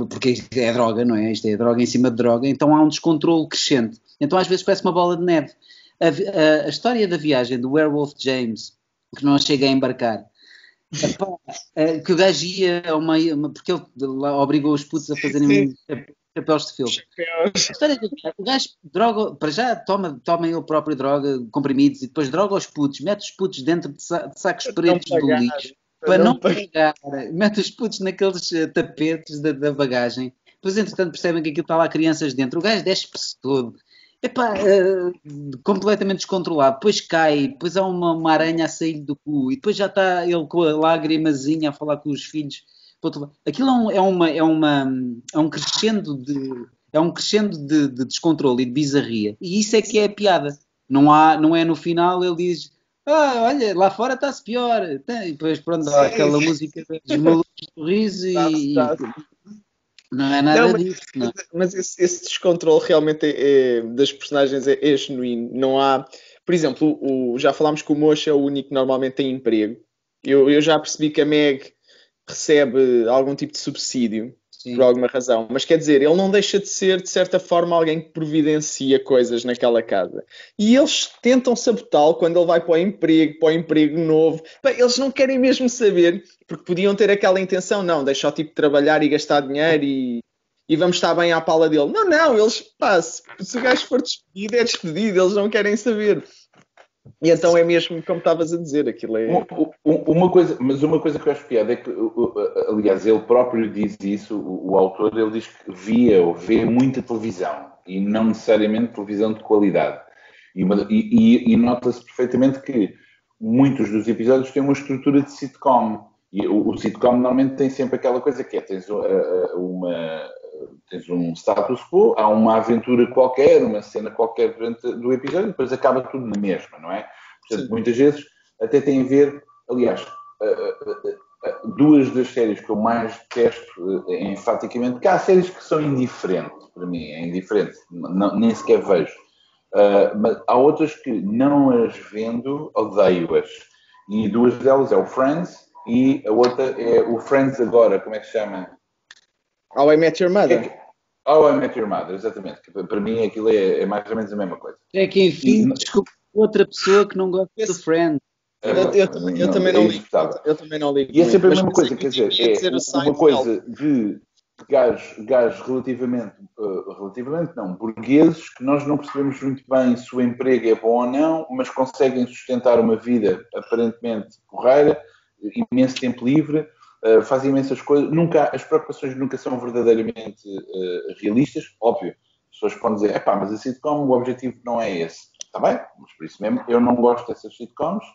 porque isto é droga, não é? Isto é droga em cima de droga, então há um descontrole crescente. Então às vezes parece uma bola de neve. A, a, a história da viagem do Werewolf James, que não chega a embarcar, epá, é, que o gajo ia a uma, uma, porque ele lá obrigou os putos a fazerem chapéus de história do o gajo droga, para já toma, toma ele próprio droga, comprimidos, e depois droga os putos, mete os putos dentro de, sa de sacos pretos do lixo para não pegar, mete os putos naqueles eh, tapetes da, da, bagagem. Depois, entretanto, percebem que aquilo está lá crianças dentro. O gajo desce-se todo. Epá, uh, completamente descontrolado. Depois cai, depois há uma, uma aranha a sair do cu, e depois já está ele com a lágrimazinha a falar com os filhos. Aquilo é, um, é, uma, é, uma, é um crescendo de é um crescendo de, de descontrole e de bizarria. E isso é que é a piada. Não, há, não é no final ele diz ah, olha, lá fora está-se pior. E depois, pronto, sim, aquela música dos malucos de sorriso e. Não é nada não, disso. Não. Mas esse, esse descontrole realmente é, é, das personagens é, é, genuíno. Não há. Por exemplo, o, já falámos que o Mocha é o único que normalmente tem emprego. Eu, eu já percebi que a Meg recebe algum tipo de subsídio Sim. por alguma razão. Mas quer dizer, ele não deixa de ser, de certa forma, alguém que providencia coisas naquela casa. E eles tentam sabotá-lo quando ele vai para o emprego, para o emprego novo. Eles não querem mesmo saber, porque podiam ter aquela intenção, não, deixa o tipo trabalhar e gastar dinheiro e, e vamos estar bem à pala dele. Não, não, eles, pá, se, se o gajo for despedido, é despedido, eles não querem saber. E então é mesmo como estavas a dizer, aquilo é. Uma, coisa, mas uma coisa que eu acho piada é que, aliás, ele próprio diz isso, o, o autor, ele diz que via ou vê muita televisão e não necessariamente televisão de qualidade. E, e, e nota-se perfeitamente que muitos dos episódios têm uma estrutura de sitcom. E o, o sitcom normalmente tem sempre aquela coisa que é: tens uma, tens um status quo, há uma aventura qualquer, uma cena qualquer durante do episódio, depois acaba tudo na mesma, não é? Portanto, Sim. muitas vezes até tem a ver, aliás, duas das séries que eu mais detesto enfaticamente, que há séries que são indiferentes para mim, é indiferente, não, nem sequer vejo. Mas há outras que não as vendo, odeio-as. E duas delas é o Friends e a outra é o Friends agora, como é que se chama? How I Met Your Mother. É How I Met Your Mother, exatamente. Para mim aquilo é, é mais ou menos a mesma coisa. É que, enfim, e, desculpa, outra pessoa que não gosta esse... do Friends. Eu, eu, eu, eu também não ligo. Eu também não ligo. E é sempre a mesma coisa, quer dizer, é uma coisa de gajos, gajos relativamente, uh, relativamente não, burgueses, que nós não percebemos muito bem se o emprego é bom ou não, mas conseguem sustentar uma vida aparentemente porreira, imenso tempo livre, fazem imensas coisas. Nunca, as preocupações nunca são verdadeiramente uh, realistas, óbvio. As pessoas podem dizer, epá, mas a sitcom, o objetivo não é esse. Está bem, mas por isso mesmo eu não gosto dessas sitcoms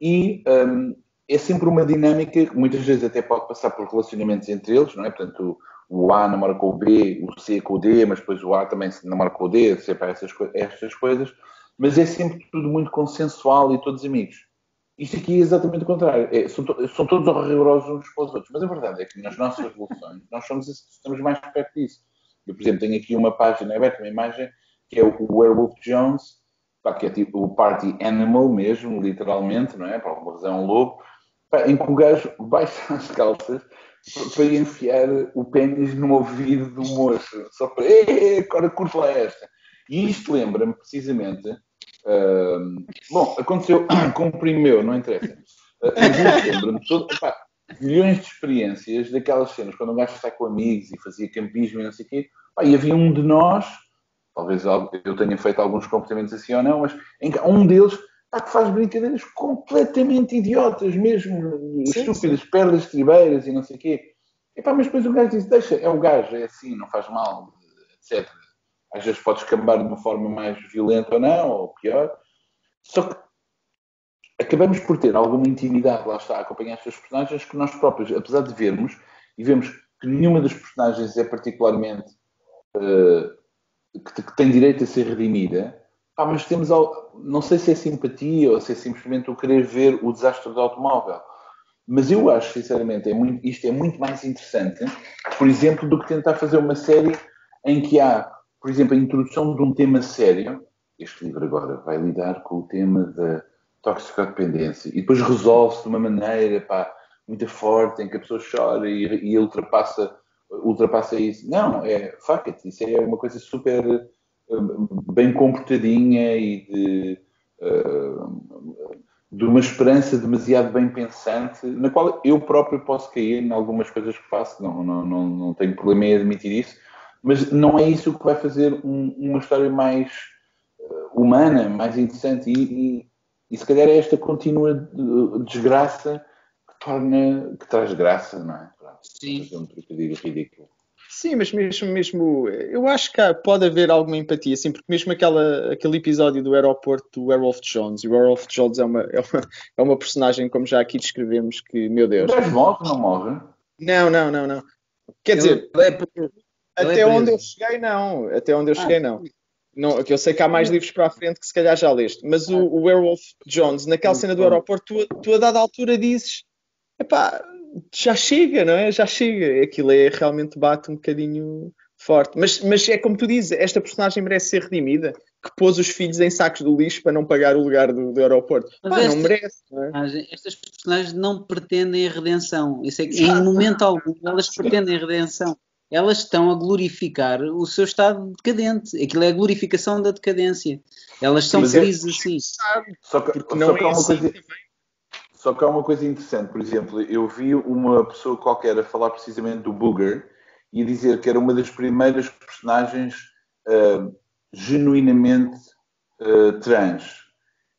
e um, é sempre uma dinâmica que muitas vezes até pode passar por relacionamentos entre eles, não é? Portanto, o, o A namora com o B, o C com o D, mas depois o A também namora com o D, sempre essas, estas coisas. Mas é sempre tudo muito consensual e todos amigos. Isto aqui é exatamente o contrário. É, são, to são, todos horrorosos uns para os outros. Mas a verdade é que nas nossas revoluções nós somos, estamos mais perto disso. Eu, por exemplo, tenho aqui uma página aberta, uma imagem, que é o Werewolf Jones, que é tipo o party animal mesmo, literalmente, não é? Por alguma razão, um lobo, em que o gajo baixa as calças para enfiar o pênis no ouvido do moço, só para, agora lá esta. E isto lembra-me precisamente, uh, bom, aconteceu (coughs) com o primo meu, não interessa, uh, mas lembra-me milhões de experiências daquelas cenas, quando um gajo está com amigos e fazia campismo e não sei o quê, pá, e havia um de nós, talvez eu tenha feito alguns comportamentos assim ou não, mas um deles pá, que faz brincadeiras completamente idiotas, mesmo sim, estúpidas, sim. perdas tribeiras e não sei o quê. E pá, mas depois o gajo diz, deixa, é o gajo, é assim, não faz mal, etc. Às vezes pode escambar de uma forma mais violenta ou não, ou pior. Só que acabamos por ter alguma intimidade, lá está, a acompanhar estas personagens que nós próprios, apesar de vermos, e vemos que nenhuma das personagens é particularmente uh, que, que, tem direito a ser redimida, ah, mas temos, não sei se é simpatia ou se é simplesmente o querer ver o desastre do automóvel. Mas eu acho, sinceramente, é muito, isto é muito mais interessante, por exemplo, do que tentar fazer uma série em que há, por exemplo, a introdução de um tema sério. Este livro agora vai lidar com o tema da toxicodependência e depois resolve-se de uma maneira pá, muito forte em que a pessoa chora e, e ultrapassa, ultrapassa isso. Não, é fuck it, isso é uma coisa super uh, bem comportadinha e de, uh, de uma esperança demasiado bem pensante, na qual eu próprio posso cair em algumas coisas que faço, não, não, não, não tenho problema em admitir isso, mas não é isso que vai fazer um, uma história mais uh, humana, mais interessante e, e e se calhar é esta contínua desgraça que torna, que traz graça, não é? Pronto, Sim. um trocadilho ridículo. Sim, mas mesmo, mesmo, eu acho que há, pode haver alguma empatia, assim, porque mesmo aquela, aquele episódio do aeroporto do Werewolf Jones, e o Werewolf Jones é uma, é, uma, é uma personagem, como já aqui descrevemos, que, meu Deus. Mas morre, não morre? Não, não, não, não. Quer dizer, é, até é onde eu cheguei, não. Até onde eu ah, cheguei, não. Não, que eu sei que há mais livros para a frente que se calhar já leste, mas o, o Werewolf Jones, naquela cena do aeroporto, tu, tu a dada altura dizes: epá, já chega, não é? Já chega. Aquilo é realmente bate um bocadinho forte. Mas, mas é como tu dizes, esta personagem merece ser redimida, que pôs os filhos em sacos do lixo para não pagar o lugar do, do aeroporto. Pá, esta, não merece. Não é? Estas personagens não pretendem a redenção. Isso é que, em momento algum elas pretendem a redenção elas estão a glorificar o seu estado decadente. Aquilo é a glorificação da decadência. Elas são Mas é felizes é, assim. Só que, porque não só que é uma assim coisa, Só que há uma coisa interessante, por exemplo, eu vi uma pessoa qualquer a falar precisamente do Booger e a dizer que era uma das primeiras personagens uh, genuinamente uh, trans.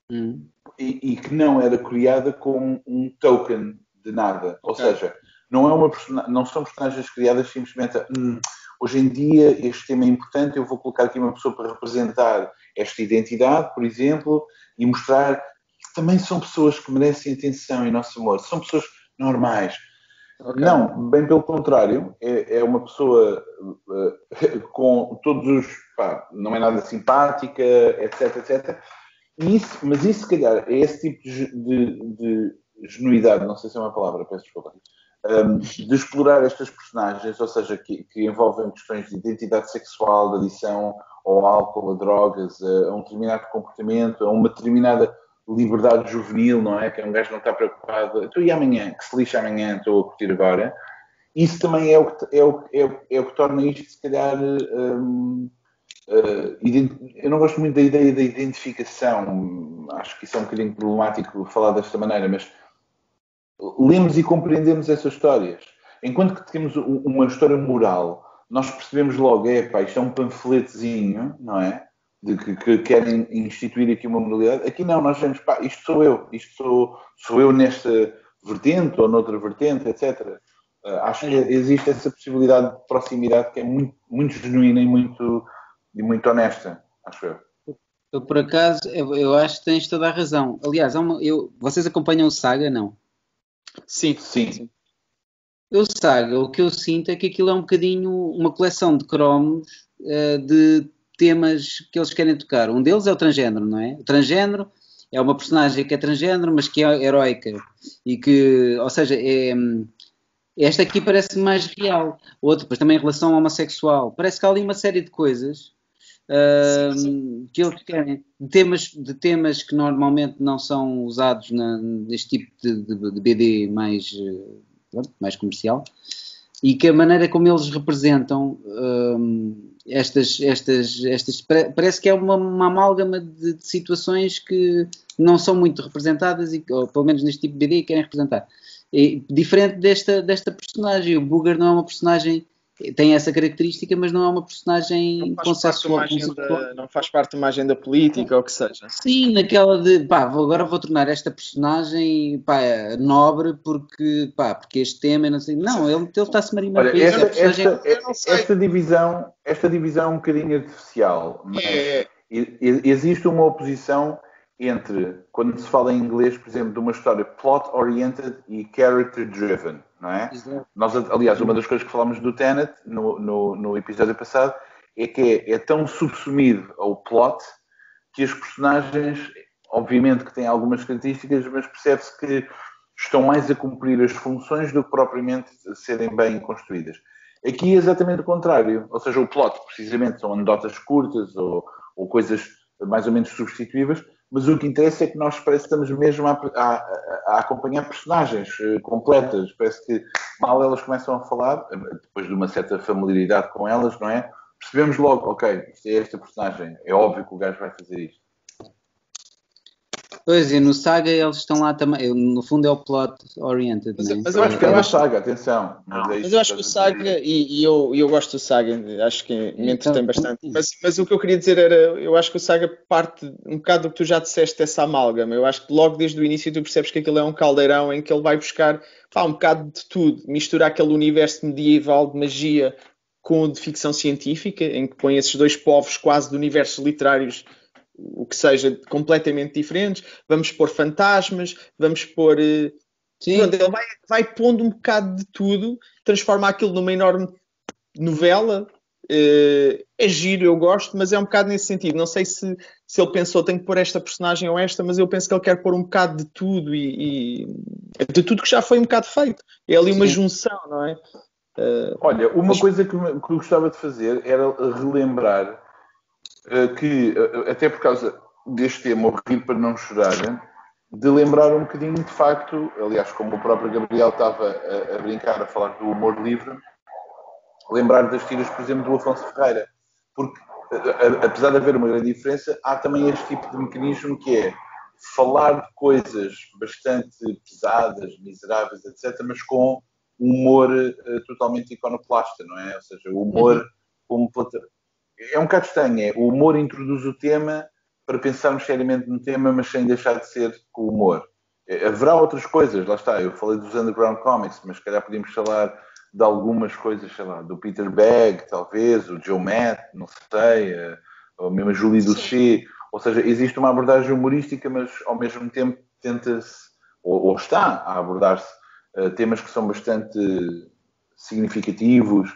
Hum. E, e, que não era criada com um token de nada. Ou seja, não, é uma não são personagens criadas simplesmente hum, hoje em dia este tema é importante, eu vou colocar aqui uma pessoa para representar esta identidade, por exemplo, e mostrar que também são pessoas que merecem atenção e nosso amor, são pessoas normais. Okay. Não, bem pelo contrário, é, é uma pessoa uh, (laughs) com todos os. Pá, não é nada simpática, etc, etc. Isso, mas isso, se calhar, é esse tipo de, de, de genuidade, não sei se é uma palavra, peço desculpa, um, de explorar estas personagens, ou seja, que, que, envolvem questões de identidade sexual, de adição ao álcool, a drogas, a, a, um determinado comportamento, a uma determinada liberdade juvenil, não é? Que um gajo não está preocupado, estou e amanhã, que se lixa amanhã, estou a curtir agora. Isso também é o que, é o, é, é o que torna isto, se calhar, um, Uh, eu não gosto muito da ideia da identificação, acho que isso é um bocadinho problemático falar desta maneira, mas lemos e compreendemos essas histórias. Enquanto que temos uma história moral, nós percebemos logo, é pá, isto é um panfletozinho, não é? De que, que, querem instituir aqui uma moralidade. Aqui não, nós vemos, pá, isto sou eu, isto sou, sou eu nesta vertente ou noutra vertente, etc. Uh, acho que existe essa possibilidade de proximidade que é muito, muito genuína e muito e muito honesta, acho eu. Eu, por acaso, eu, eu, acho que tens toda a razão. Aliás, uma, eu, vocês acompanham o Saga, não? Sim, sim. Eu Saga, o que eu sinto é que aquilo é um bocadinho uma coleção de cromos uh, de temas que eles querem tocar. Um deles é o transgênero, não é? O transgênero é uma personagem que é transgênero, mas que é heroica. E que, ou seja, é, esta aqui parece mais real. Outro, depois também em relação ao homossexual. Parece que há ali uma série de coisas uh, que eles querem, de temas, de temas que normalmente não são usados na, neste tipo de, de, de BD mais, mais comercial, e que a maneira como eles representam estas, estas, estas, parece que é uma, uma amálgama de, de, situações que não são muito representadas, e, ou pelo menos neste tipo de BD, querem representar. E, diferente desta, desta personagem, o Booger não é uma personagem tem essa característica, mas não é uma personagem não faz, parte da, não faz parte de uma agenda política ou o que seja. Sim, naquela de pá, agora vou tornar esta personagem pá, nobre porque, pá, porque este tema não sei. Não, ele, ele está-se marimar Olha, esta, esta, esta, esta, divisão, esta divisão é um bocadinho artificial. É. Existe uma oposição entre, quando se fala em inglês, por exemplo, de uma história plot-oriented e character-driven não é? Nós, aliás, uma das coisas que falámos do Tenet no, no, no episódio passado é que é, é, tão subsumido ao plot que as personagens, obviamente que têm algumas características, mas percebe-se que estão mais a cumprir as funções do que propriamente serem bem construídas. Aqui é exatamente o contrário, ou seja, o plot precisamente são anedotas curtas ou, ou coisas mais ou menos substituíveis, mas o que interessa é que nós parece que estamos mesmo a, a, a, acompanhar personagens uh, completas. Parece que mal elas começam a falar, eh, depois de uma certa familiaridade com elas, não é? Percebemos logo, ok, isto é esta personagem, é óbvio que o gajo vai fazer isto. Pois, e no Saga eles estão lá também, no fundo é o plot oriented. Mas, né? mas eu acho que é uma Saga, atenção. Mas, é mas eu acho que o Saga, e, e, eu, eu gosto do Saga, acho que me entretém então, bastante. Mas, mas o que eu queria dizer era, eu acho que o Saga parte um bocado do que tu já disseste dessa amálgama. Eu acho que logo desde o início tu percebes que aquilo é um caldeirão em que ele vai buscar pá, um bocado de tudo, misturar aquele universo medieval de magia com o de ficção científica, em que põe esses dois povos quase de universos literários o que seja completamente diferentes, vamos pôr fantasmas, vamos pôr. Eh, Sim. Pronto, ele vai, vai pondo um bocado de tudo, transforma aquilo numa enorme novela. Uh, é giro, eu gosto, mas é um bocado nesse sentido. Não sei se, se ele pensou tenho que pôr esta personagem ou esta, mas eu penso que ele quer pôr um bocado de tudo e, e de tudo que já foi um bocado feito. É ali uma Sim. junção, não é? Uh, Olha, uma mas... coisa que, que eu gostava de fazer era relembrar que, eh, até por causa deste tema, o rir para não chorar, de lembrar um bocadinho de facto, aliás, como o próprio Gabriel estava a, a brincar, a falar do humor livre, lembrar das tiras, por exemplo, do Afonso Ferreira. Porque, apesar de haver uma grande diferença, há também este tipo de mecanismo que é falar de coisas bastante pesadas, miseráveis, etc., mas com humor uh, totalmente iconoclasta, não é? Ou seja, o humor como é um bocado estranho. É, o humor introduz o tema para pensarmos seriamente no tema, mas sem deixar de ser com humor. É, haverá outras coisas, lá está, eu falei dos underground comics, mas se calhar podíamos falar de algumas coisas, sei lá, do Peter Bagg, talvez, o Joe Matt, não sei, eh, ou mesmo a Julie Doucet. Ou seja, existe uma abordagem humorística, mas ao mesmo tempo tenta-se, ou, ou, está a abordar-se, uh, temas que são bastante significativos,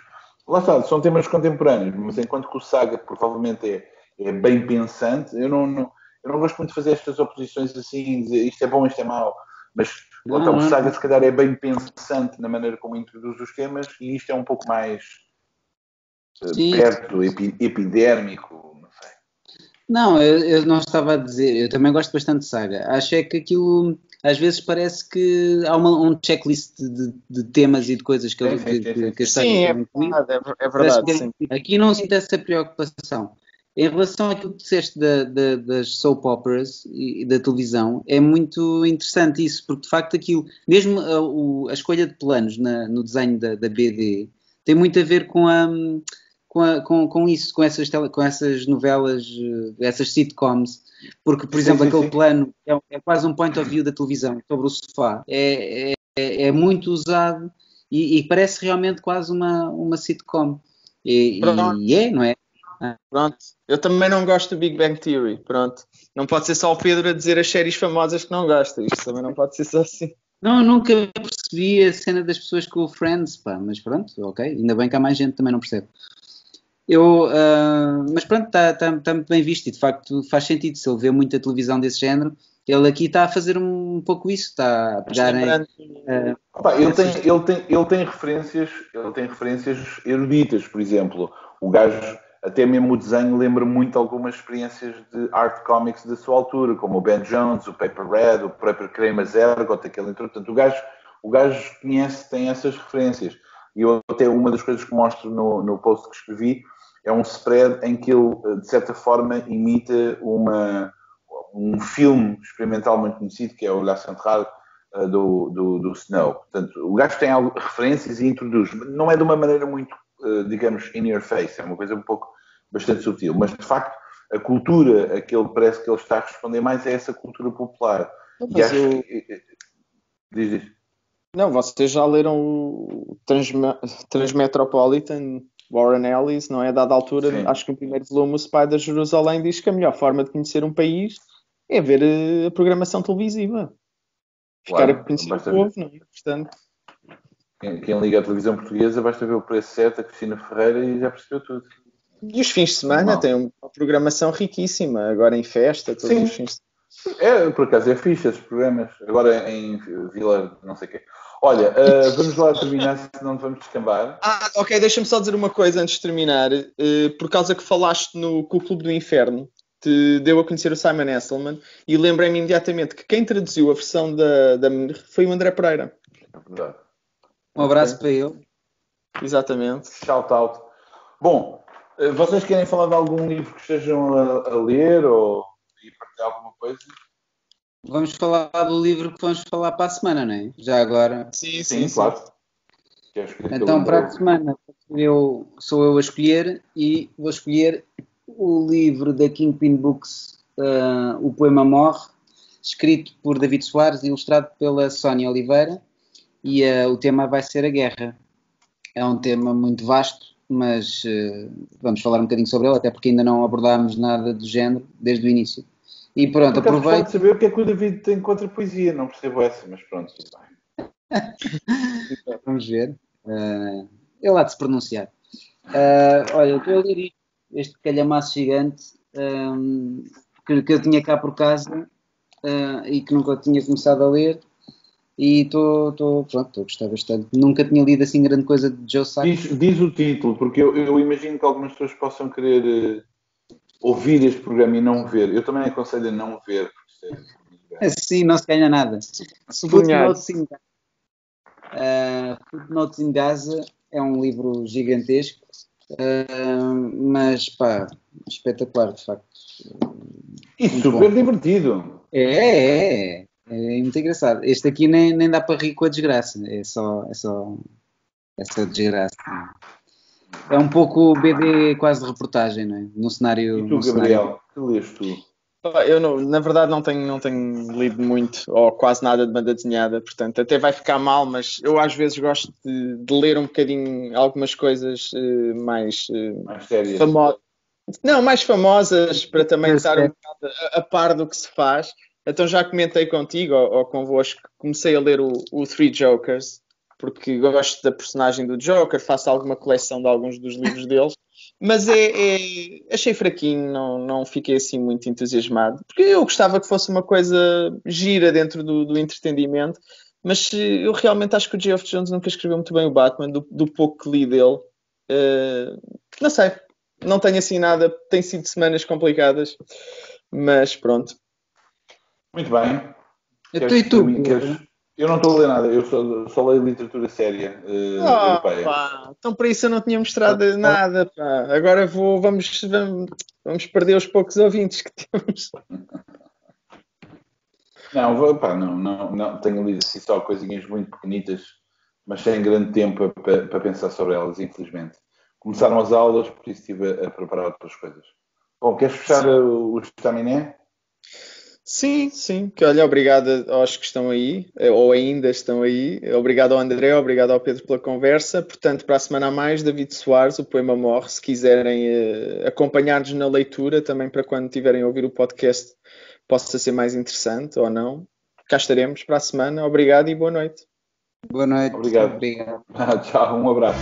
Lá está, são temas contemporâneos, mas enquanto que o Saga provavelmente é, é bem pensante, eu não, não, eu não gosto muito de fazer estas oposições assim, dizer isto é bom, isto é mau, mas não, então, o Saga se calhar é bem pensante na maneira como introduz os temas e isto é um pouco mais uh, perto, epi, epidérmico, não sei. Não, eu, eu, não estava a dizer, eu também gosto bastante de Saga. Acho é que aquilo às vezes parece que há uma, um checklist de, de, temas e de coisas que, ele, que, que, que Sim, é verdade, é, é verdade sim. Aqui não sinto essa preocupação. Em relação àquilo que disseste da, da, das soap operas e da televisão, é muito interessante isso, porque de facto aquilo, mesmo a, o, a escolha de planos na, no desenho da, da, BD, tem muito a ver com, a, com, a, com, com isso, com essas, tele, com essas novelas, eh, essas sitcoms, porque, por exemplo, sim, sim, aquele sim. plano é, é, quase um point of view da televisão sobre o sofá, é, é, é muito usado e, e, parece realmente quase uma, uma sitcom. E, e é, não é? Pronto. Eu também não gosto do Big Bang Theory. Pronto. Não pode ser só o Pedro a dizer as séries famosas que não gosta. Isto também não pode ser só assim. Não, nunca percebi a cena das pessoas com o Friends, pá, mas pronto, ok. Ainda bem que há mais gente que também não percebe. Eu, uh, mas pronto, está tá, tá muito bem visto e de facto faz sentido. Se ele vê muita televisão desse género, ele aqui está a fazer um pouco isso, está a pegar em, uh, Opa, ele, tem, ele, tem, ele tem referências, ele tem referências eruditas, por exemplo. O gajo até mesmo o desenho lembra muito algumas experiências de art comics da sua altura, como o Ben Jones, o Paper Red, o próprio Kramer Zergot, aquele entrou. Portanto, o gajo, o gajo conhece, tem essas referências. E eu até uma das coisas que mostro no, no post que escrevi é um spread em que ele, de certa forma, imita uma, um filme experimental muito conhecido, que é o La Centrale, uh, do, do, do, Snow. Portanto, o gajo tem referências e introduz. Não é de uma maneira muito eh, digamos, in your face, é uma coisa um pouco bastante sutil, mas de facto a cultura a que ele parece que ele está a responder mais é essa cultura popular. Mas e acho eu... que... Eh, diz, diz. Não, vocês já leram o Transme... Transmetropolitan Warren Ellis, não é? A dada altura, Sim. acho que no primeiro volume o Spy da Jerusalém diz que a melhor forma de conhecer um país é ver eh, a programação televisiva. Ficar claro, a conhecer o povo, não é? Portanto, quem, quem, liga a televisão portuguesa basta ver o preço certo, a Cristina Ferreira e já percebeu tudo. E os fins de semana têm uma programação riquíssima, agora em festa, todos Sim. os fins de É, por acaso é fixe esses programas, agora em Vila, não sei o quê. Olha, uh, vamos lá terminar, senão vamos descambar. Ah, ok, deixa-me só dizer uma coisa antes de terminar. Uh, por causa que falaste no com o Clube do Inferno, te deu a conhecer o Simon Esselman e lembrei-me imediatamente que quem traduziu a versão da, da foi o André Pereira. É verdade. Um abraço para ele. Exatamente. Shout out. Bom, eh, vocês querem falar de algum livro que estejam a, a ler ou e partilhar alguma coisa? Vamos falar do livro que vamos falar para a semana, não é? Já agora. Sim, sim, sim claro. Então, para a semana, eu, sou eu a escolher e vou escolher o livro da Kingpin Books, uh, O Poema Morre, escrito por David Soares e ilustrado pela Sónia Oliveira e uh, o tema vai ser a guerra. É um tema muito vasto, mas uh, vamos falar um bocadinho sobre ele, até porque ainda não abordámos nada do género desde o início. E pronto, aproveito. de saber o que é que o David tem contra a poesia, não percebo essa, mas pronto, tudo bem. (laughs) vamos ver. Uh, ele há de se pronunciar. Uh, olha, eu estou a ler este calhamaço gigante um, que, que, eu tinha cá por casa uh, e que nunca tinha começado a ler e estou a gostar bastante. Nunca tinha lido assim grande coisa de Joe Sacco. Diz, diz, o título, porque eu, eu, imagino que algumas pessoas possam querer uh, ouvir este programa e não ver. Eu também aconselho a não ver. É, sim, não se ganha nada. Footnotes in, uh, Footnotes in Gaza é um livro gigantesco, uh, mas pá, espetacular de facto. E super bom. divertido. É, é, é. É muito engraçado. Este aqui nem, nem dá para rir com a desgraça. É só, é só essa desgraça. É um pouco BD quase de reportagem, não é? No cenário. E tu, Gabriel, que lês tu? Eu, não, na verdade, não tenho, não tenho lido muito ou quase nada de banda desenhada, portanto, até vai ficar mal, mas eu às vezes gosto de, de ler um bocadinho algumas coisas uh, mais, uh, mais sérias. Famosas. Não, mais famosas para também estar um bocado a, a par do que se faz. Então já comentei contigo ou, ou convosco, comecei a ler o, o, Three Jokers, porque gosto da personagem do Joker, faço alguma coleção de alguns dos livros deles, mas é, é, achei fraquinho, não, não fiquei assim muito entusiasmado, porque eu gostava que fosse uma coisa gira dentro do, do entretenimento, mas eu realmente acho que o Geoff Jones nunca escreveu muito bem o Batman, do, do pouco que li dele. Uh, não sei, não tenho assim nada, tem sido semanas complicadas, mas pronto. Muito bem. Então, e tu? Queres... Eu não estou a ler nada, eu só, só leio literatura séria uh, oh, europeia. Pá, então para isso eu não tinha mostrado ah, nada. Pá. Agora vou, vamos, vamos, vamos perder os poucos ouvintes que temos. (laughs) Não, vou, pá, não, não, não, tenho lido assim só coisinhas muito pequenitas, mas sem grande tempo para, para pensar sobre elas, infelizmente. Começaram as aulas, por isso estive a, a preparar outras coisas. Bom, queres fechar o, o estaminé? Sim, sim. Que olha, obrigado aos que estão aí, eh, ou ainda estão aí. Obrigado ao André, obrigado ao Pedro pela conversa. Portanto, para a semana a mais, David Soares, o poema morre. Se quiserem uh, acompanhar-nos na leitura, também para quando tiverem a ouvir o podcast possa ser mais interessante ou não. Cá estaremos para a semana. Obrigado e boa noite. Boa noite. Obrigado. Obrigado. (laughs) Tchau, um abraço.